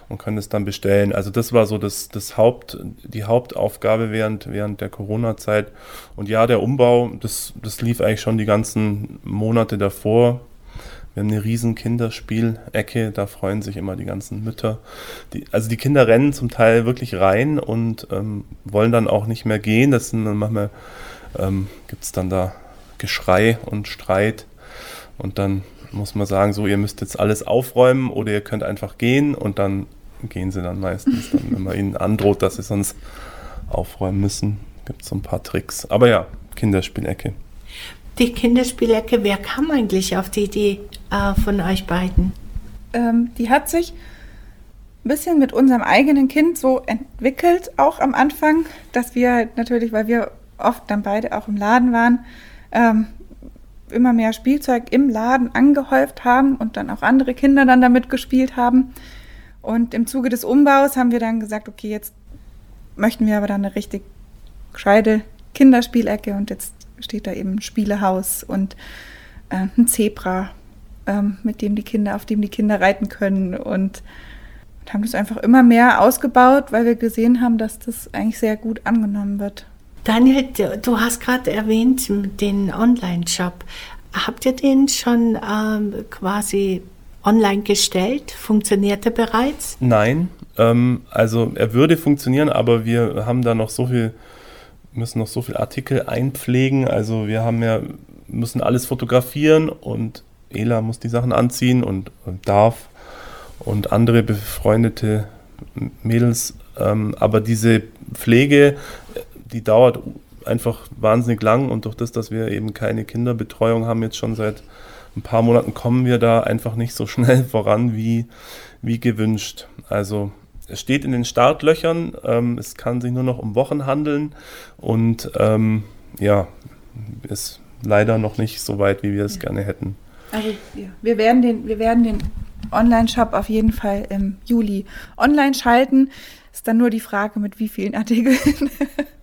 und können es dann bestellen. Also das war so das, das Haupt, die Hauptaufgabe während, während der Corona-Zeit. Und ja, der Umbau, das, das lief eigentlich schon die ganzen Monate davor. Wir haben eine riesen Kinderspielecke, da freuen sich immer die ganzen Mütter. Die, also die Kinder rennen zum Teil wirklich rein und ähm, wollen dann auch nicht mehr gehen. Das sind dann manchmal ähm, gibt es dann da Geschrei und Streit. Und dann muss man sagen, so ihr müsst jetzt alles aufräumen oder ihr könnt einfach gehen und dann gehen sie dann meistens, dann, wenn man ihnen androht, dass sie sonst aufräumen müssen. Gibt es so ein paar Tricks. Aber ja, Kinderspielecke. Die Kinderspielecke, wer kam eigentlich auf die Idee äh, von euch beiden? Ähm, die hat sich ein bisschen mit unserem eigenen Kind so entwickelt, auch am Anfang, dass wir halt natürlich, weil wir oft dann beide auch im Laden waren, ähm, immer mehr Spielzeug im Laden angehäuft haben und dann auch andere Kinder dann damit gespielt haben. Und im Zuge des Umbaus haben wir dann gesagt, okay, jetzt möchten wir aber dann eine richtig gescheite Kinderspielecke und jetzt steht da eben ein Spielehaus und äh, ein Zebra, ähm, mit dem die Kinder, auf dem die Kinder reiten können und, und haben das einfach immer mehr ausgebaut, weil wir gesehen haben, dass das eigentlich sehr gut angenommen wird. Daniel, du hast gerade erwähnt den Online-Shop. Habt ihr den schon ähm, quasi online gestellt? Funktioniert er bereits? Nein, ähm, also er würde funktionieren, aber wir haben da noch so viel müssen noch so viele Artikel einpflegen. Also wir haben ja, müssen alles fotografieren und Ela muss die Sachen anziehen und, und darf und andere befreundete Mädels. Ähm, aber diese Pflege, die dauert einfach wahnsinnig lang und durch das, dass wir eben keine Kinderbetreuung haben, jetzt schon seit ein paar Monaten kommen wir da einfach nicht so schnell *laughs* voran wie, wie gewünscht. Also es steht in den Startlöchern, ähm, es kann sich nur noch um Wochen handeln und ähm, ja, ist leider noch nicht so weit, wie wir es ja. gerne hätten. Also ja, wir werden den, wir werden den Online-Shop auf jeden Fall im Juli online schalten. Ist dann nur die Frage, mit wie vielen Artikeln, *laughs*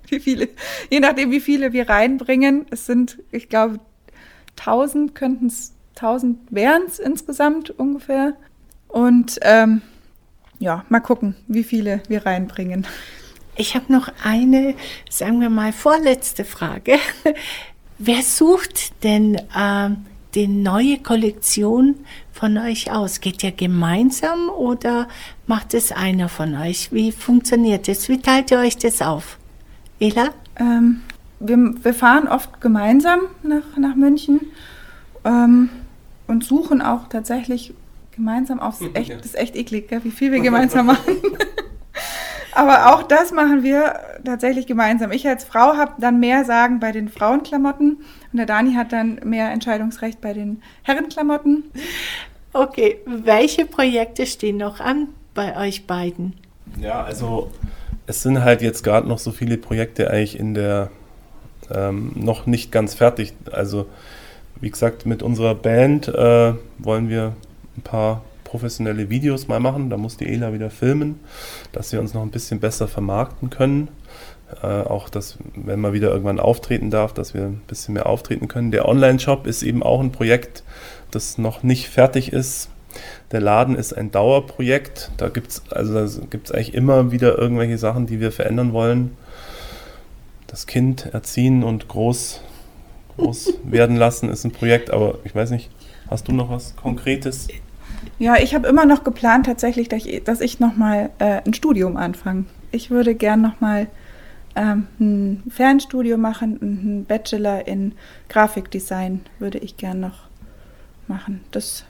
wie viele, je nachdem, wie viele wir reinbringen. Es sind, ich glaube, 1000 könnten es, 1000 wären es insgesamt ungefähr. Und ähm, ja, mal gucken, wie viele wir reinbringen. Ich habe noch eine, sagen wir mal, vorletzte Frage. *laughs* Wer sucht denn äh, die neue Kollektion von euch aus? Geht ihr gemeinsam oder macht es einer von euch? Wie funktioniert das? Wie teilt ihr euch das auf? Ela? Ähm, wir, wir, fahren oft gemeinsam nach, nach München ähm, und suchen auch tatsächlich Gemeinsam auch, ist echt, ist echt eklig, gell? wie viel wir *laughs* gemeinsam machen. *laughs* Aber auch das machen wir tatsächlich gemeinsam. Ich als Frau habe dann mehr Sagen bei den Frauenklamotten und der Dani hat dann mehr Entscheidungsrecht bei den Herrenklamotten. Okay, welche Projekte stehen noch an bei euch beiden? Ja, also es sind halt jetzt gerade noch so viele Projekte eigentlich in der ähm, noch nicht ganz fertig. Also wie gesagt, mit unserer Band äh, wollen wir ein paar professionelle Videos mal machen. Da muss die Ela wieder filmen, dass wir uns noch ein bisschen besser vermarkten können. Äh, auch, dass, wenn man wieder irgendwann auftreten darf, dass wir ein bisschen mehr auftreten können. Der Online-Shop ist eben auch ein Projekt, das noch nicht fertig ist. Der Laden ist ein Dauerprojekt. Da gibt es also eigentlich immer wieder irgendwelche Sachen, die wir verändern wollen. Das Kind erziehen und groß, groß werden lassen ist ein Projekt, aber ich weiß nicht, hast du noch was Konkretes? Ja, ich habe immer noch geplant tatsächlich, dass ich, dass ich nochmal äh, ein Studium anfange. Ich würde gern nochmal ähm, ein Fernstudio machen und einen Bachelor in Grafikdesign würde ich gern noch machen. Das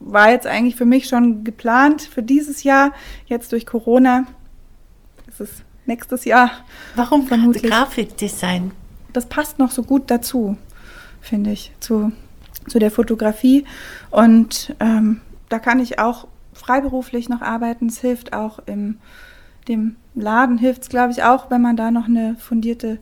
war jetzt eigentlich für mich schon geplant für dieses Jahr. Jetzt durch Corona ist es nächstes Jahr. Warum vermutlich Grafikdesign? Das passt noch so gut dazu, finde ich, zu, zu der Fotografie. Und ähm, da kann ich auch freiberuflich noch arbeiten. Es hilft auch im dem Laden, hilft es, glaube ich, auch, wenn man da noch eine fundierte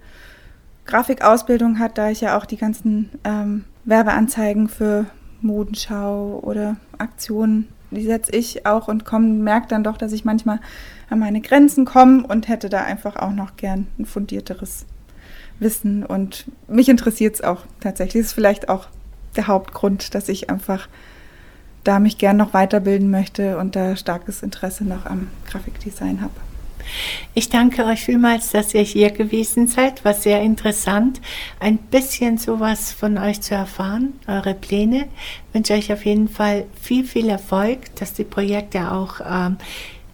Grafikausbildung hat, da ich ja auch die ganzen ähm, Werbeanzeigen für Modenschau oder Aktionen die setze ich auch und merke dann doch, dass ich manchmal an meine Grenzen komme und hätte da einfach auch noch gern ein fundierteres Wissen. Und mich interessiert es auch tatsächlich. Das ist vielleicht auch der Hauptgrund, dass ich einfach da mich gern noch weiterbilden möchte und da starkes Interesse noch am Grafikdesign habe. Ich danke euch vielmals, dass ihr hier gewesen seid. War sehr interessant, ein bisschen sowas von euch zu erfahren, eure Pläne. Ich wünsche euch auf jeden Fall viel, viel Erfolg, dass die Projekte auch ähm,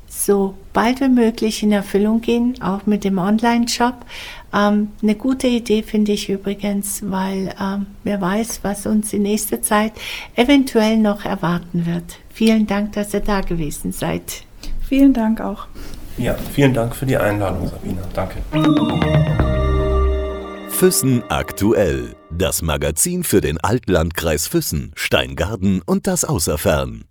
so bald wie möglich in Erfüllung gehen, auch mit dem Online-Shop. Ähm, eine gute Idee finde ich übrigens, weil ähm, wer weiß, was uns in nächster Zeit eventuell noch erwarten wird. Vielen Dank, dass ihr da gewesen seid. Vielen Dank auch. Ja, vielen Dank für die Einladung, Sabina. Danke. Füssen aktuell. Das Magazin für den Altlandkreis Füssen, Steingarten und das Außerfern.